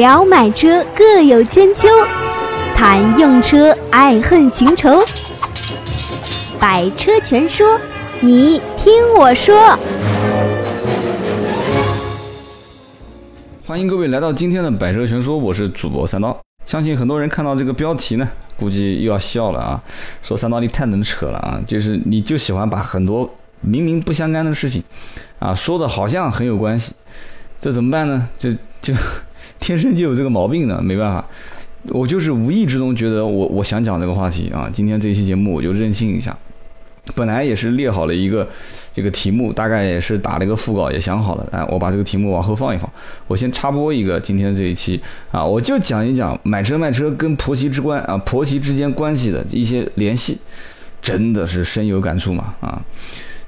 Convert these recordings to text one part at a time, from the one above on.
聊买车各有千秋，谈用车爱恨情仇。百车全说，你听我说。欢迎各位来到今天的百车全说，我是主播三刀。相信很多人看到这个标题呢，估计又要笑了啊，说三刀你太能扯了啊，就是你就喜欢把很多明明不相干的事情，啊说的好像很有关系，这怎么办呢？就就天生就有这个毛病呢，没办法，我就是无意之中觉得我我想讲这个话题啊，今天这一期节目我就任性一下。本来也是列好了一个这个题目，大概也是打了一个副稿，也想好了。哎，我把这个题目往后放一放。我先插播一个今天这一期啊，我就讲一讲买车卖车跟婆媳之关啊，婆媳之间关系的一些联系，真的是深有感触嘛啊。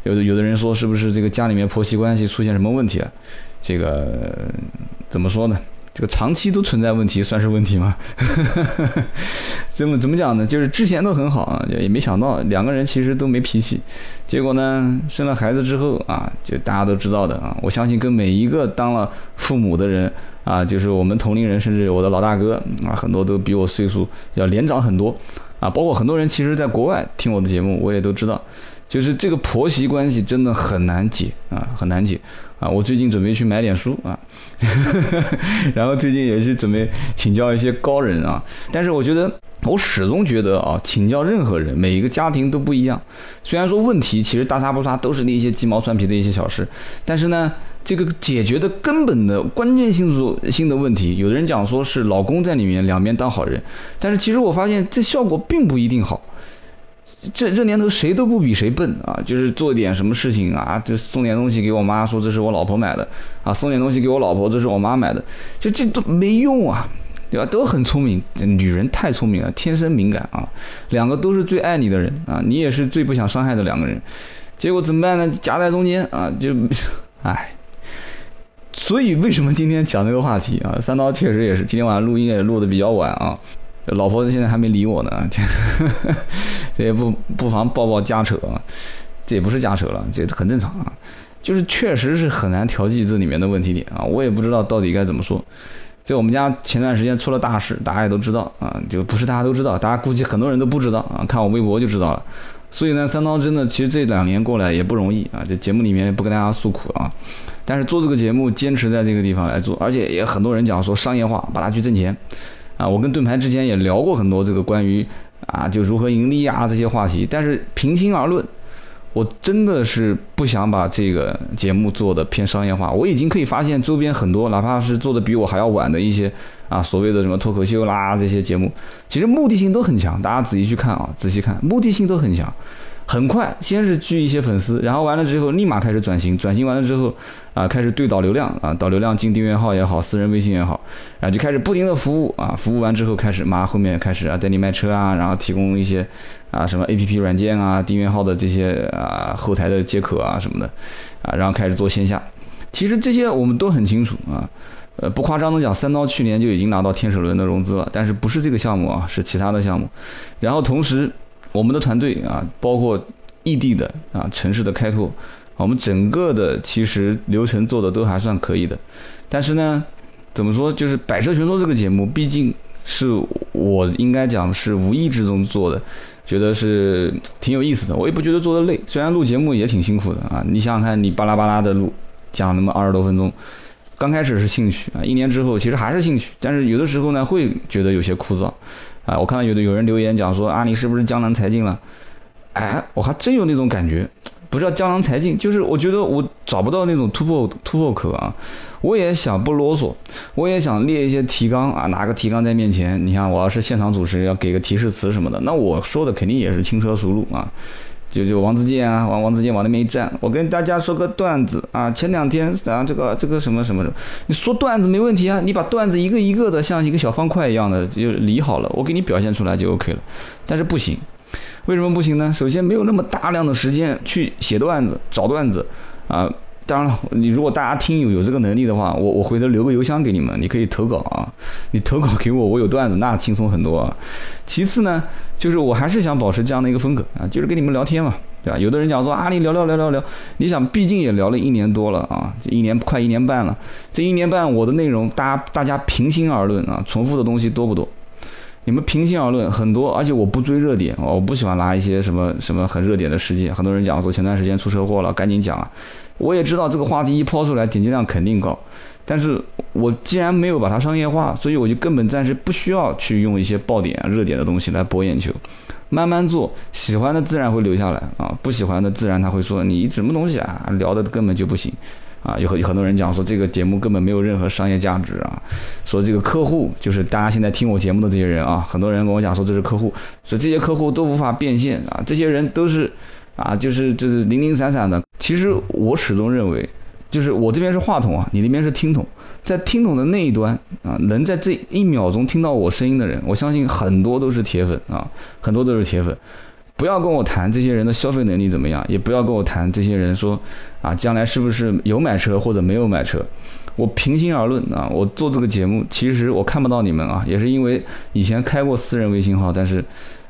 有的有的人说是不是这个家里面婆媳关系出现什么问题了？这个怎么说呢？这个长期都存在问题，算是问题吗？怎么怎么讲呢？就是之前都很好啊，也没想到两个人其实都没脾气，结果呢，生了孩子之后啊，就大家都知道的啊。我相信跟每一个当了父母的人啊，就是我们同龄人，甚至我的老大哥啊，很多都比我岁数要年长很多啊。包括很多人其实在国外听我的节目，我也都知道。就是这个婆媳关系真的很难解啊，很难解啊！我最近准备去买点书啊，然后最近也是准备请教一些高人啊。但是我觉得，我始终觉得啊，请教任何人，每一个家庭都不一样。虽然说问题其实大差不差，都是那些鸡毛蒜皮的一些小事，但是呢，这个解决的根本的关键性性的问题，有的人讲说是老公在里面两边当好人，但是其实我发现这效果并不一定好。这这年头谁都不比谁笨啊！就是做点什么事情啊，就送点东西给我妈，说这是我老婆买的啊；送点东西给我老婆，这是我妈买的，就这都没用啊，对吧？都很聪明，女人太聪明了，天生敏感啊。两个都是最爱你的人啊，你也是最不想伤害的两个人，结果怎么办呢？夹在中间啊，就，唉。所以为什么今天讲这个话题啊？三刀确实也是今天晚上录音也录的比较晚啊。老婆子现在还没理我呢，这也不不妨抱抱家扯，这也不是家扯了，这很正常啊。就是确实是很难调剂这里面的问题点啊，我也不知道到底该怎么说。在我们家前段时间出了大事，大家也都知道啊，就不是大家都知道，大家估计很多人都不知道啊，看我微博就知道了。所以呢，三刀真的其实这两年过来也不容易啊，这节目里面不跟大家诉苦啊，但是做这个节目坚持在这个地方来做，而且也很多人讲说商业化，把它去挣钱。啊，我跟盾牌之前也聊过很多这个关于啊，就如何盈利啊这些话题。但是平心而论，我真的是不想把这个节目做的偏商业化。我已经可以发现周边很多，哪怕是做的比我还要晚的一些啊，所谓的什么脱口秀啦这些节目，其实目的性都很强。大家仔细去看啊，仔细看，目的性都很强。很快，先是聚一些粉丝，然后完了之后立马开始转型，转型完了之后，啊，开始对导流量啊，导流量进订阅号也好，私人微信也好，然后就开始不停的服务啊，服务完之后开始马上后面开始啊带你卖车啊，然后提供一些啊什么 A P P 软件啊，订阅号的这些啊后台的接口啊什么的，啊，然后开始做线下。其实这些我们都很清楚啊，呃，不夸张的讲，三刀去年就已经拿到天使轮的融资了，但是不是这个项目啊，是其他的项目，然后同时。我们的团队啊，包括异地的啊城市的开拓，我们整个的其实流程做的都还算可以的。但是呢，怎么说，就是《百车全说》这个节目，毕竟是我应该讲是无意之中做的，觉得是挺有意思的。我也不觉得做的累，虽然录节目也挺辛苦的啊。你想想看，你巴拉巴拉的录，讲那么二十多分钟，刚开始是兴趣啊，一年之后其实还是兴趣，但是有的时候呢，会觉得有些枯燥。啊，我看到有的有人留言讲说啊，你是不是江郎才尽了？哎，我还真有那种感觉，不知道江郎才尽，就是我觉得我找不到那种突破突破口啊。我也想不啰嗦，我也想列一些提纲啊，拿个提纲在面前，你看我要是现场主持，要给个提示词什么的，那我说的肯定也是轻车熟路啊。就就王自健啊，往王自健往那边一站，我跟大家说个段子啊。前两天啊，这个这个什么什么，你说段子没问题啊，你把段子一个一个的像一个小方块一样的就理好了，我给你表现出来就 OK 了。但是不行，为什么不行呢？首先没有那么大量的时间去写段子、找段子啊。当然了，你如果大家听友有这个能力的话，我我回头留个邮箱给你们，你可以投稿啊。你投稿给我，我有段子，那轻松很多。其次呢，就是我还是想保持这样的一个风格啊，就是跟你们聊天嘛，对吧？有的人讲说啊，你聊聊聊聊聊，你想，毕竟也聊了一年多了啊，一年快一年半了，这一年半我的内容，大家大家平心而论啊，重复的东西多不多？你们平心而论，很多，而且我不追热点，我不喜欢拿一些什么什么很热点的事件。很多人讲说前段时间出车祸了，赶紧讲啊。我也知道这个话题一抛出来，点击量肯定高。但是我既然没有把它商业化，所以我就根本暂时不需要去用一些爆点、热点的东西来博眼球。慢慢做，喜欢的自然会留下来啊，不喜欢的自然他会说你什么东西啊，聊的根本就不行啊。有很很多人讲说这个节目根本没有任何商业价值啊，说这个客户就是大家现在听我节目的这些人啊，很多人跟我讲说这是客户，说这些客户都无法变现啊，这些人都是啊，就是就是零零散散的。其实我始终认为。就是我这边是话筒啊，你那边是听筒，在听筒的那一端啊，能在这一秒钟听到我声音的人，我相信很多都是铁粉啊，很多都是铁粉。不要跟我谈这些人的消费能力怎么样，也不要跟我谈这些人说啊，将来是不是有买车或者没有买车。我平心而论啊，我做这个节目，其实我看不到你们啊，也是因为以前开过私人微信号，但是。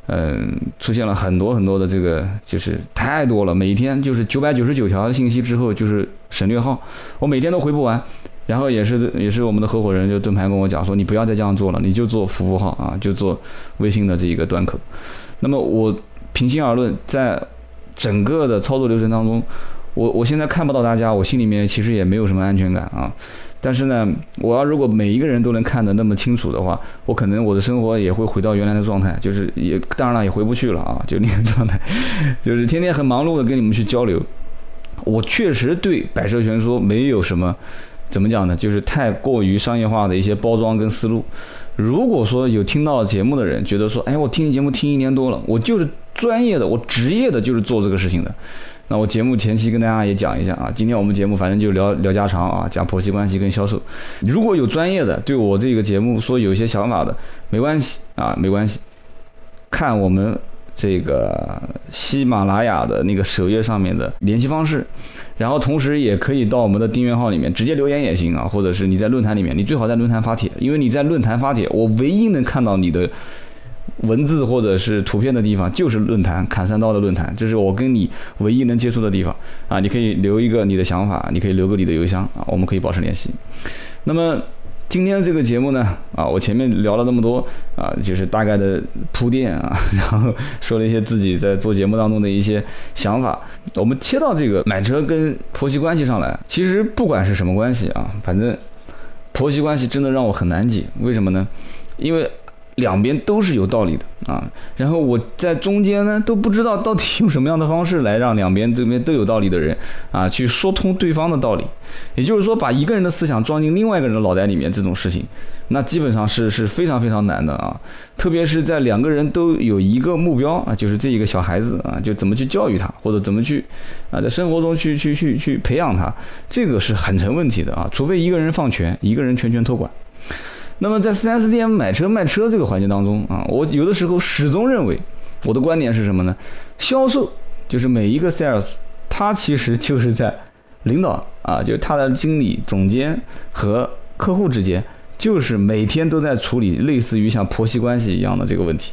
嗯，出现了很多很多的这个，就是太多了。每天就是九百九十九条信息之后就是省略号，我每天都回不完。然后也是也是我们的合伙人就盾牌跟我讲说，你不要再这样做了，你就做服务号啊，就做微信的这一个端口。那么我平心而论，在整个的操作流程当中，我我现在看不到大家，我心里面其实也没有什么安全感啊。但是呢，我要如果每一个人都能看得那么清楚的话，我可能我的生活也会回到原来的状态，就是也当然了也回不去了啊，就那个状态，就是天天很忙碌的跟你们去交流。我确实对百车全说没有什么，怎么讲呢？就是太过于商业化的一些包装跟思路。如果说有听到节目的人觉得说，哎，我听你节目听一年多了，我就是专业的，我职业的就是做这个事情的。那我节目前期跟大家也讲一下啊，今天我们节目反正就聊聊家常啊，讲婆媳关系跟销售。如果有专业的对我这个节目说有一些想法的，没关系啊，没关系。看我们这个喜马拉雅的那个首页上面的联系方式，然后同时也可以到我们的订阅号里面直接留言也行啊，或者是你在论坛里面，你最好在论坛发帖，因为你在论坛发帖，我唯一能看到你的。文字或者是图片的地方就是论坛砍三刀的论坛，这是我跟你唯一能接触的地方啊！你可以留一个你的想法，你可以留个你的邮箱啊，我们可以保持联系。那么今天这个节目呢啊，我前面聊了那么多啊，就是大概的铺垫啊，然后说了一些自己在做节目当中的一些想法。我们切到这个买车跟婆媳关系上来，其实不管是什么关系啊，反正婆媳关系真的让我很难解。为什么呢？因为。两边都是有道理的啊，然后我在中间呢都不知道到底用什么样的方式来让两边这边都有道理的人啊去说通对方的道理，也就是说把一个人的思想装进另外一个人的脑袋里面这种事情，那基本上是是非常非常难的啊，特别是在两个人都有一个目标啊，就是这一个小孩子啊，就怎么去教育他或者怎么去啊在生活中去去去去培养他，这个是很成问题的啊，除非一个人放权，一个人全权托管。那么在 4S 店买车卖车这个环节当中啊，我有的时候始终认为，我的观点是什么呢？销售就是每一个 sales，他其实就是在领导啊，就是他的经理、总监和客户之间，就是每天都在处理类似于像婆媳关系一样的这个问题。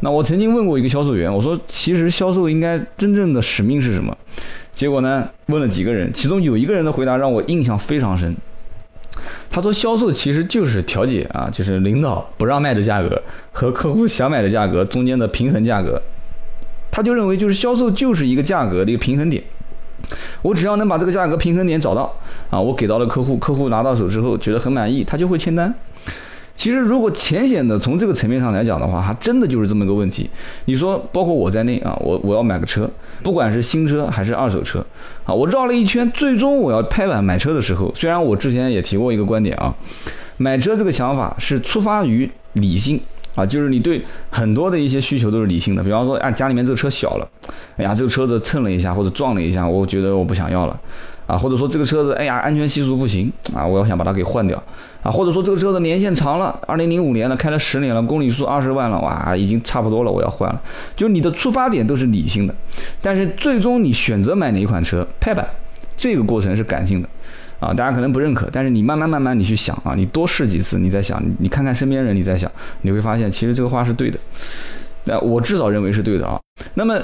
那我曾经问过一个销售员，我说其实销售应该真正的使命是什么？结果呢，问了几个人，其中有一个人的回答让我印象非常深。他说：“销售其实就是调解啊，就是领导不让卖的价格和客户想买的价格中间的平衡价格。他就认为，就是销售就是一个价格的一个平衡点。我只要能把这个价格平衡点找到啊，我给到了客户，客户拿到手之后觉得很满意，他就会签单。”其实，如果浅显的从这个层面上来讲的话，还真的就是这么一个问题。你说，包括我在内啊，我我要买个车，不管是新车还是二手车，啊，我绕了一圈，最终我要拍板买车的时候，虽然我之前也提过一个观点啊，买车这个想法是出发于理性啊，就是你对很多的一些需求都是理性的。比方说，啊，家里面这个车小了，哎呀，这个车子蹭了一下或者撞了一下，我觉得我不想要了。啊，或者说这个车子，哎呀，安全系数不行啊，我要想把它给换掉啊，或者说这个车子年限长了，二零零五年了，开了十年了，公里数二十万了，哇，已经差不多了，我要换了。就你的出发点都是理性的，但是最终你选择买哪一款车，拍板，这个过程是感性的，啊，大家可能不认可，但是你慢慢慢慢你去想啊，你多试几次，你再想，你看看身边人，你再想，你会发现其实这个话是对的。那我至少认为是对的啊。那么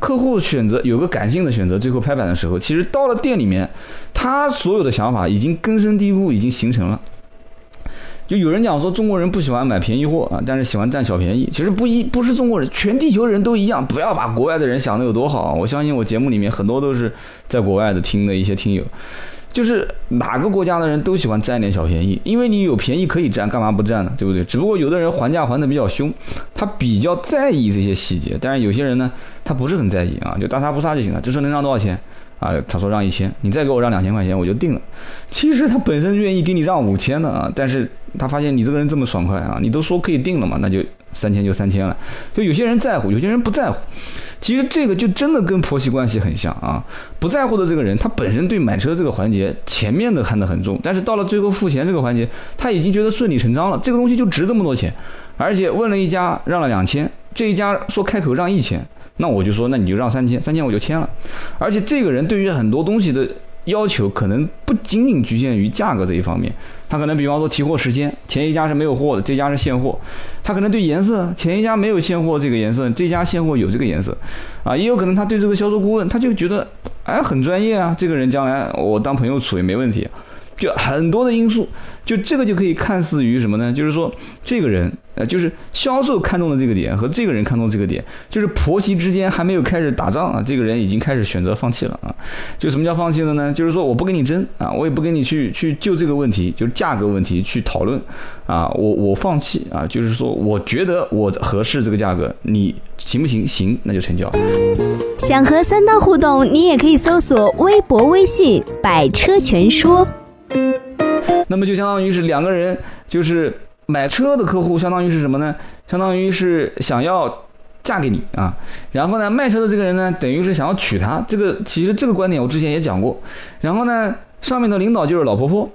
客户选择有个感性的选择，最后拍板的时候，其实到了店里面，他所有的想法已经根深蒂固，已经形成了。就有人讲说中国人不喜欢买便宜货啊，但是喜欢占小便宜。其实不一不是中国人，全地球人都一样。不要把国外的人想的有多好，我相信我节目里面很多都是在国外的听的一些听友，就是哪个国家的人都喜欢占点小便宜，因为你有便宜可以占，干嘛不占呢？对不对？只不过有的人还价还的比较凶，他比较在意这些细节，但是有些人呢，他不是很在意啊，就大差不差就行了。这车能让多少钱？啊，他说让一千，你再给我让两千块钱，我就定了。其实他本身愿意给你让五千的啊，但是他发现你这个人这么爽快啊，你都说可以定了嘛，那就三千就三千了。就有些人在乎，有些人不在乎。其实这个就真的跟婆媳关系很像啊。不在乎的这个人，他本身对买车这个环节前面的看得很重，但是到了最后付钱这个环节，他已经觉得顺理成章了，这个东西就值这么多钱，而且问了一家让了两千，这一家说开口让一千。那我就说，那你就让三千，三千我就签了。而且这个人对于很多东西的要求，可能不仅仅局限于价格这一方面。他可能比方说提货时间，前一家是没有货的，这家是现货。他可能对颜色，前一家没有现货这个颜色，这家现货有这个颜色。啊，也有可能他对这个销售顾问，他就觉得，哎，很专业啊，这个人将来我当朋友处也没问题。就很多的因素，就这个就可以看似于什么呢？就是说，这个人，呃，就是销售看中的这个点和这个人看中这个点，就是婆媳之间还没有开始打仗啊，这个人已经开始选择放弃了啊。就什么叫放弃了呢？就是说我不跟你争啊，我也不跟你去去就这个问题，就是价格问题去讨论啊，我我放弃啊，就是说我觉得我合适这个价格，你行不行？行，那就成交。想和三刀互动，你也可以搜索微博、微信“百车全说”。那么就相当于是两个人，就是买车的客户，相当于是什么呢？相当于是想要嫁给你啊。然后呢，卖车的这个人呢，等于是想要娶她。这个其实这个观点我之前也讲过。然后呢，上面的领导就是老婆婆。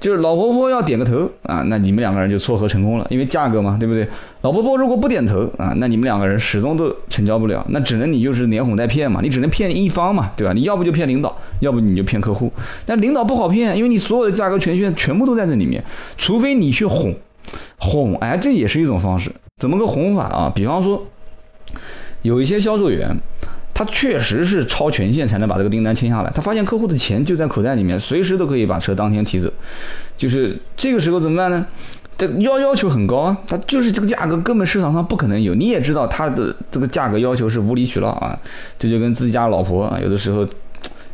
就是老婆婆要点个头啊，那你们两个人就撮合成功了，因为价格嘛，对不对？老婆婆如果不点头啊，那你们两个人始终都成交不了，那只能你就是连哄带骗嘛，你只能骗一方嘛，对吧？你要不就骗领导，要不你就骗客户。但领导不好骗，因为你所有的价格权限全部都在这里面，除非你去哄，哄，哎，这也是一种方式。怎么个哄法啊？比方说，有一些销售员。他确实是超权限才能把这个订单签下来。他发现客户的钱就在口袋里面，随时都可以把车当天提走。就是这个时候怎么办呢？这要要求很高啊，他就是这个价格根本市场上不可能有。你也知道他的这个价格要求是无理取闹啊，这就跟自己家老婆啊，有的时候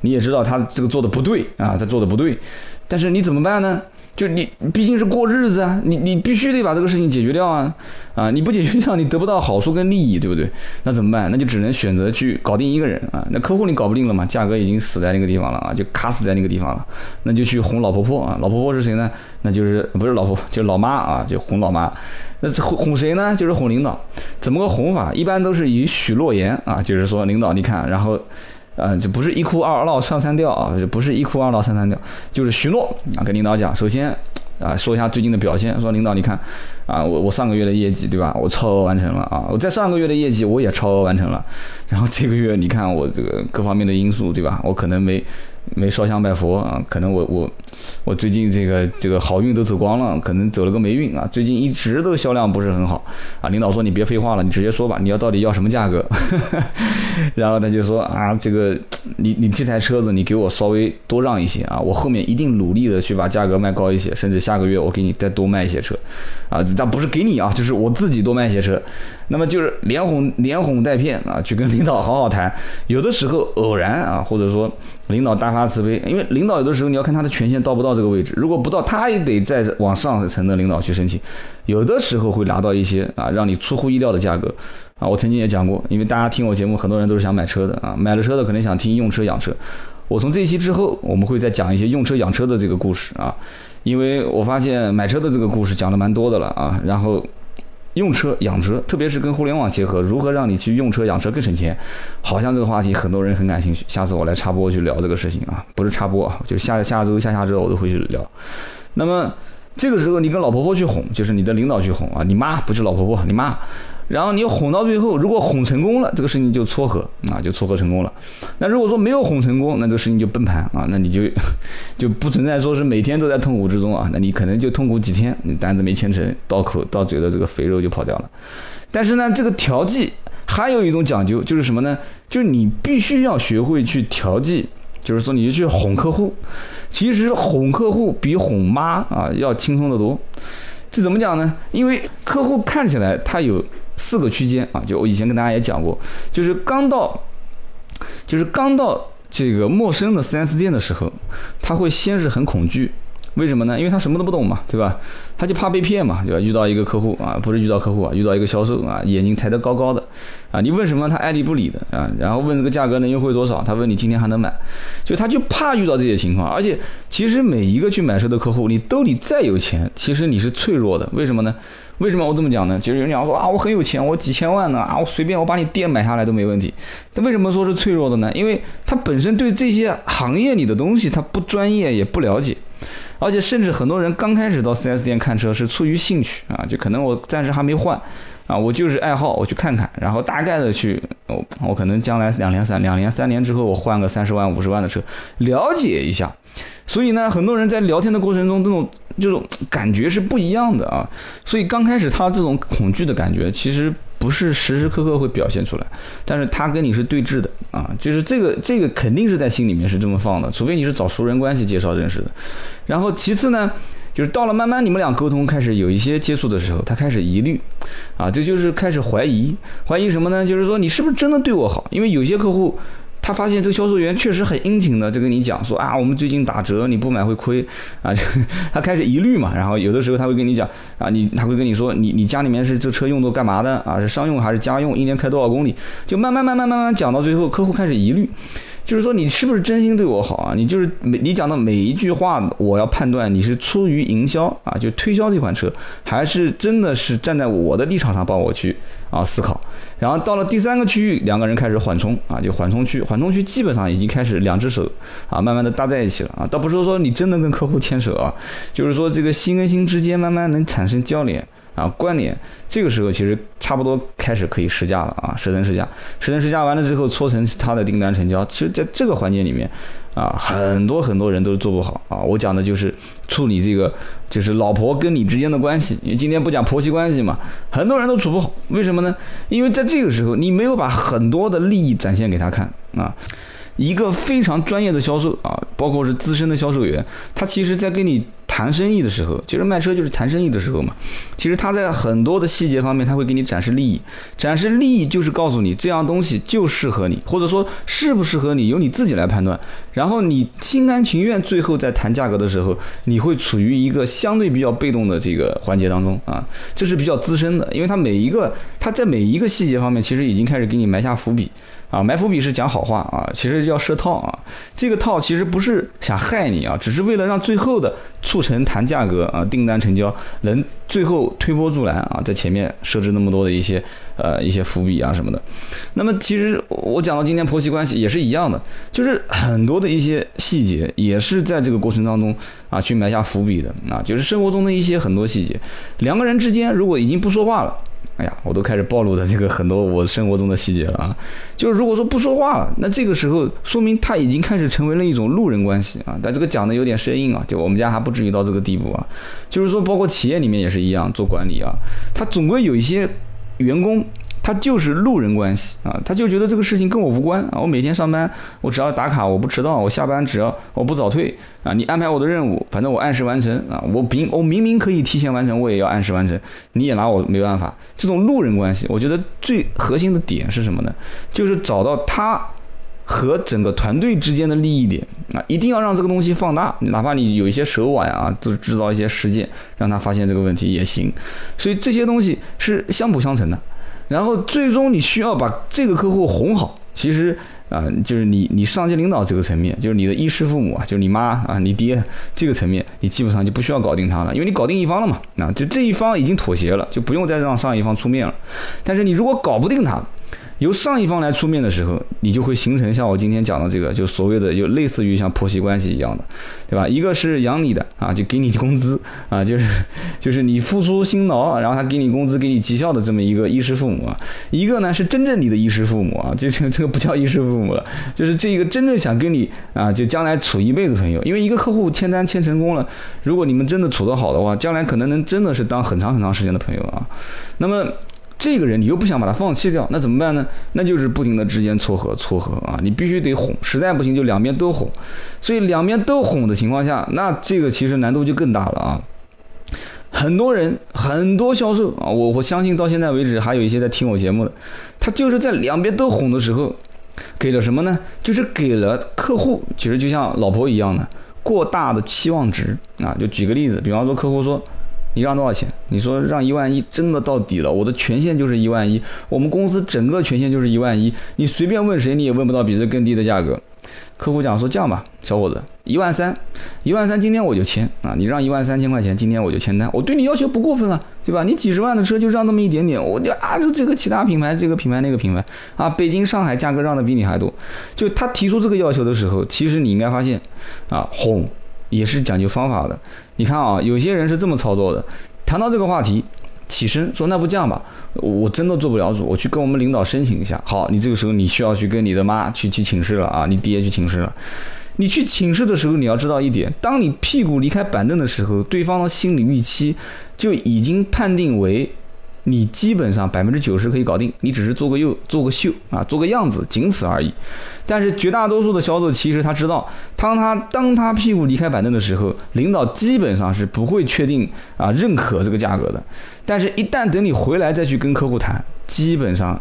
你也知道他这个做的不对啊，他做的不对，但是你怎么办呢？就你毕竟是过日子啊，你你必须得把这个事情解决掉啊，啊，你不解决掉，你得不到好处跟利益，对不对？那怎么办？那就只能选择去搞定一个人啊。那客户你搞不定了嘛，价格已经死在那个地方了啊，就卡死在那个地方了。那就去哄老婆婆啊，老婆婆是谁呢？那就是不是老婆，就是老妈啊，就哄老妈。那哄哄谁呢？就是哄领导。怎么个哄法？一般都是以许诺言啊，就是说领导你看，然后。呃，就不是一哭二闹三上吊啊，就不是一哭二闹三上吊，就是许诺啊，跟领导讲，首先啊，说一下最近的表现，说领导你看，啊，我我上个月的业绩对吧，我超额完成了。啊，我在上个月的业绩我也超额完成了，然后这个月你看我这个各方面的因素对吧，我可能没。没烧香拜佛啊，可能我我我最近这个这个好运都走光了，可能走了个霉运啊。最近一直都销量不是很好啊。领导说你别废话了，你直接说吧，你要到底要什么价格？然后他就说啊，这个你你这台车子你给我稍微多让一些啊，我后面一定努力的去把价格卖高一些，甚至下个月我给你再多卖一些车啊。但不是给你啊，就是我自己多卖一些车。那么就是连哄连哄带骗啊，去跟领导好好谈。有的时候偶然啊，或者说领导大发慈悲，因为领导有的时候你要看他的权限到不到这个位置，如果不到，他也得再往上层的领导去申请。有的时候会拿到一些啊，让你出乎意料的价格啊。我曾经也讲过，因为大家听我节目，很多人都是想买车的啊，买了车的可能想听用车养车。我从这一期之后，我们会再讲一些用车养车的这个故事啊，因为我发现买车的这个故事讲的蛮多的了啊，然后。用车养车，特别是跟互联网结合，如何让你去用车养车更省钱？好像这个话题很多人很感兴趣。下次我来插播去聊这个事情啊，不是插播啊，就下下周、下下周我都会去聊。那么这个时候你跟老婆婆去哄，就是你的领导去哄啊，你妈不是老婆婆，你妈然后你哄到最后，如果哄成功了，这个事情就撮合啊，就撮合成功了。那如果说没有哄成功，那这个事情就崩盘啊，那你就 就不存在说是每天都在痛苦之中啊，那你可能就痛苦几天，你单子没签成，到口到嘴的这个肥肉就跑掉了。但是呢，这个调剂还有一种讲究，就是什么呢？就是你必须要学会去调剂，就是说你就去哄客户。其实哄客户比哄妈啊要轻松得多。这怎么讲呢？因为客户看起来他有四个区间啊，就我以前跟大家也讲过，就是刚到，就是刚到这个陌生的 4S 店的时候，他会先是很恐惧。为什么呢？因为他什么都不懂嘛，对吧？他就怕被骗嘛，对吧？遇到一个客户啊，不是遇到客户啊，遇到一个销售啊，眼睛抬得高高的，啊，你问什么他爱理不理的啊，然后问这个价格能优惠多少，他问你今天还能买，就他就怕遇到这些情况。而且其实每一个去买车的客户，你兜里再有钱，其实你是脆弱的。为什么呢？为什么我这么讲呢？其实有人讲说啊，我很有钱，我几千万呢啊，我随便我把你店买下来都没问题。但为什么说是脆弱的呢？因为他本身对这些行业里的东西他不专业也不了解。而且甚至很多人刚开始到 4S 店看车是出于兴趣啊，就可能我暂时还没换，啊，我就是爱好，我去看看，然后大概的去，我我可能将来两年三两年三年之后我换个三十万五十万的车，了解一下。所以呢，很多人在聊天的过程中，这种这种感觉是不一样的啊。所以刚开始他这种恐惧的感觉，其实。不是时时刻刻会表现出来，但是他跟你是对峙的啊，就是这个这个肯定是在心里面是这么放的，除非你是找熟人关系介绍认识的。然后其次呢，就是到了慢慢你们俩沟通开始有一些接触的时候，他开始疑虑，啊，这就是开始怀疑，怀疑什么呢？就是说你是不是真的对我好？因为有些客户。他发现这个销售员确实很殷勤的，在跟你讲说啊，我们最近打折，你不买会亏 啊。他开始疑虑嘛，然后有的时候他会跟你讲啊，你他会跟你说，你你家里面是这车用作干嘛的啊？是商用还是家用？一年开多少公里？就慢慢慢慢慢慢讲到最后，客户开始疑虑。就是说，你是不是真心对我好啊？你就是每你讲的每一句话，我要判断你是出于营销啊，就推销这款车，还是真的是站在我的立场上帮我去啊思考。然后到了第三个区域，两个人开始缓冲啊，就缓冲区，缓冲区基本上已经开始两只手啊，慢慢的搭在一起了啊。倒不是说你真的跟客户牵手啊，就是说这个心跟心之间慢慢能产生交联。啊，关联这个时候其实差不多开始可以试驾了啊，试乘试驾，试乘试驾完了之后搓成他的订单成交。其实在这个环节里面，啊，很多很多人都做不好啊。我讲的就是处理这个，就是老婆跟你之间的关系。因为今天不讲婆媳关系嘛，很多人都处不好。为什么呢？因为在这个时候，你没有把很多的利益展现给他看啊。一个非常专业的销售啊，包括是资深的销售员，他其实在跟你。谈生意的时候，其实卖车就是谈生意的时候嘛。其实他在很多的细节方面，他会给你展示利益。展示利益就是告诉你这样东西就适合你，或者说适不适合你，由你自己来判断。然后你心甘情愿，最后在谈价格的时候，你会处于一个相对比较被动的这个环节当中啊。这是比较资深的，因为他每一个他在每一个细节方面，其实已经开始给你埋下伏笔。啊，埋伏笔是讲好话啊，其实要设套啊。这个套其实不是想害你啊，只是为了让最后的促成谈价格啊、订单成交能最后推波助澜啊，在前面设置那么多的一些呃一些伏笔啊什么的。那么其实我讲到今天婆媳关系也是一样的，就是很多的一些细节也是在这个过程当中啊去埋下伏笔的啊，就是生活中的一些很多细节，两个人之间如果已经不说话了。哎呀，我都开始暴露的这个很多我生活中的细节了啊！就是如果说不说话了，那这个时候说明他已经开始成为了一种路人关系啊。但这个讲的有点生硬啊，就我们家还不至于到这个地步啊。就是说，包括企业里面也是一样，做管理啊，他总归有一些员工。他就是路人关系啊，他就觉得这个事情跟我无关啊。我每天上班，我只要打卡，我不迟到，我下班只要我不早退啊。你安排我的任务，反正我按时完成啊。我明我明明可以提前完成，我也要按时完成，你也拿我没办法。这种路人关系，我觉得最核心的点是什么呢？就是找到他和整个团队之间的利益点啊，一定要让这个东西放大，哪怕你有一些手腕啊，就制造一些事件，让他发现这个问题也行。所以这些东西是相辅相成的。然后最终你需要把这个客户哄好，其实啊，就是你你上级领导这个层面，就是你的衣食父母啊，就是你妈啊，你爹这个层面，你基本上就不需要搞定他了，因为你搞定一方了嘛，那就这一方已经妥协了，就不用再让上一方出面了。但是你如果搞不定他，由上一方来出面的时候，你就会形成像我今天讲的这个，就所谓的有类似于像婆媳关系一样的，对吧？一个是养你的啊，就给你工资啊，就是就是你付出辛劳，然后他给你工资、给你绩效的这么一个衣食父母啊。一个呢是真正你的衣食父母啊，这这这个不叫衣食父母了，就是这个真正想跟你啊，就将来处一辈子朋友。因为一个客户签单签成功了，如果你们真的处得好的话，将来可能能真的是当很长很长时间的朋友啊。那么。这个人你又不想把他放弃掉，那怎么办呢？那就是不停的之间撮合撮合啊，你必须得哄，实在不行就两边都哄。所以两边都哄的情况下，那这个其实难度就更大了啊。很多人很多销售啊，我我相信到现在为止还有一些在听我节目的，他就是在两边都哄的时候，给了什么呢？就是给了客户，其实就像老婆一样的过大的期望值啊。就举个例子，比方说客户说。你让多少钱？你说让一万一，真的到底了。我的权限就是一万一，我们公司整个权限就是一万一。你随便问谁，你也问不到比这更低的价格。客户讲说这样吧，小伙子，一万三，一万三，今天我就签啊！你让一万三千块钱，今天我就签单。我对你要求不过分啊，对吧？你几十万的车就让那么一点点，我就啊，这这个其他品牌，这个品牌那个品牌啊，北京上海价格让的比你还多。就他提出这个要求的时候，其实你应该发现啊，哄。也是讲究方法的。你看啊，有些人是这么操作的：谈到这个话题，起身说：“那不这样吧，我真的做不了主，我去跟我们领导申请一下。”好，你这个时候你需要去跟你的妈去去请示了啊，你爹去请示了。你去请示的时候，你要知道一点：当你屁股离开板凳的时候，对方的心理预期就已经判定为。你基本上百分之九十可以搞定，你只是做个又做个秀啊，做个样子，仅此而已。但是绝大多数的销售其实他知道，当他当他屁股离开板凳的时候，领导基本上是不会确定啊认可这个价格的。但是，一旦等你回来再去跟客户谈，基本上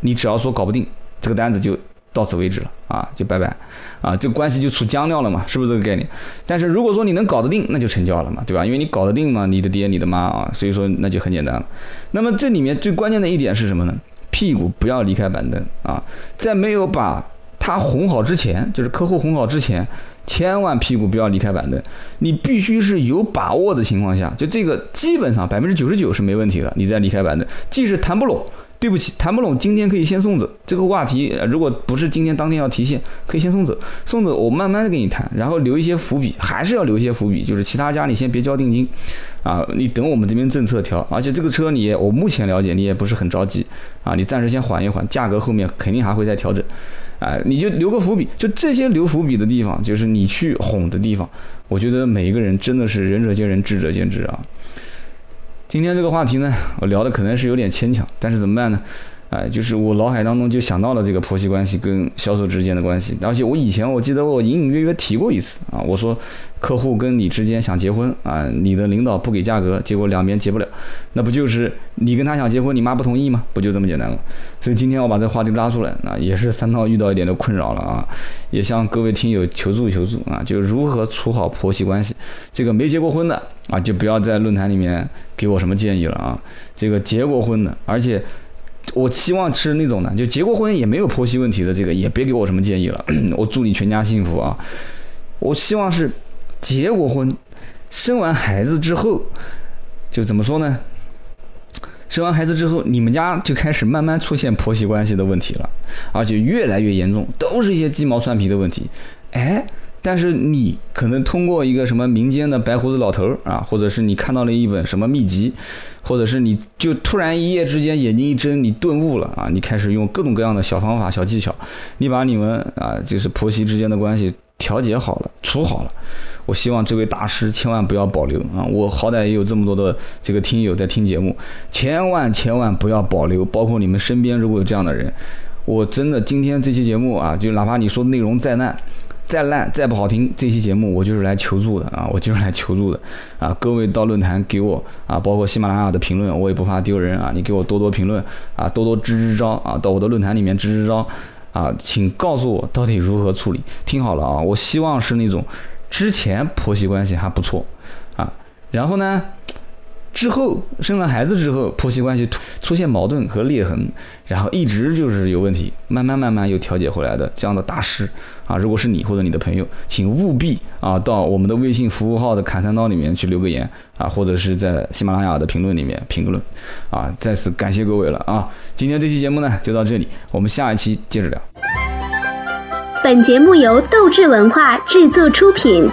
你只要说搞不定，这个单子就。到此为止了啊，就拜拜，啊，这关系就处僵掉了嘛，是不是这个概念？但是如果说你能搞得定，那就成交了嘛，对吧？因为你搞得定嘛，你的爹你的妈啊，所以说那就很简单了。那么这里面最关键的一点是什么呢？屁股不要离开板凳啊，在没有把他哄好之前，就是客户哄好之前，千万屁股不要离开板凳。你必须是有把握的情况下，就这个基本上百分之九十九是没问题的，你再离开板凳，即使谈不拢。对不起，谈不拢，今天可以先送走这个话题。如果不是今天当天要提现，可以先送走。送走我慢慢的跟你谈，然后留一些伏笔，还是要留一些伏笔，就是其他家你先别交定金，啊，你等我们这边政策调。而且这个车你，我目前了解你也不是很着急，啊，你暂时先缓一缓，价格后面肯定还会再调整，哎，你就留个伏笔，就这些留伏笔的地方，就是你去哄的地方。我觉得每一个人真的是仁者见仁，智者见智啊。今天这个话题呢，我聊的可能是有点牵强，但是怎么办呢？哎，就是我脑海当中就想到了这个婆媳关系跟销售之间的关系，而且我以前我记得我隐隐约约提过一次啊，我说客户跟你之间想结婚啊，你的领导不给价格，结果两边结不了，那不就是你跟他想结婚，你妈不同意吗？不就这么简单吗？所以今天我把这话题拉出来，啊，也是三套遇到一点的困扰了啊，也向各位听友求助求助啊，就如何处好婆媳关系。这个没结过婚的啊，就不要在论坛里面给我什么建议了啊，这个结过婚的，而且。我期望是那种的，就结过婚也没有婆媳问题的，这个也别给我什么建议了。我祝你全家幸福啊！我希望是结过婚，生完孩子之后，就怎么说呢？生完孩子之后，你们家就开始慢慢出现婆媳关系的问题了，而且越来越严重，都是一些鸡毛蒜皮的问题。哎。但是你可能通过一个什么民间的白胡子老头啊，或者是你看到了一本什么秘籍，或者是你就突然一夜之间眼睛一睁，你顿悟了啊，你开始用各种各样的小方法、小技巧，你把你们啊就是婆媳之间的关系调节好了、处好了。我希望这位大师千万不要保留啊！我好歹也有这么多的这个听友在听节目，千万千万不要保留，包括你们身边如果有这样的人，我真的今天这期节目啊，就哪怕你说内容再烂。再烂再不好听，这期节目我就是来求助的啊！我就是来求助的啊！各位到论坛给我啊，包括喜马拉雅的评论，我也不怕丢人啊！你给我多多评论啊，多多支支招啊！到我的论坛里面支支招啊！请告诉我到底如何处理。听好了啊！我希望是那种之前婆媳关系还不错啊，然后呢，之后生了孩子之后，婆媳关系出现矛盾和裂痕，然后一直就是有问题，慢慢慢慢又调解回来的这样的大师啊，如果是你或者你的朋友，请务必啊到我们的微信服务号的砍三刀里面去留个言啊，或者是在喜马拉雅的评论里面评个论啊，再次感谢各位了啊！今天这期节目呢就到这里，我们下一期接着聊。本节目由斗志文化制作出品。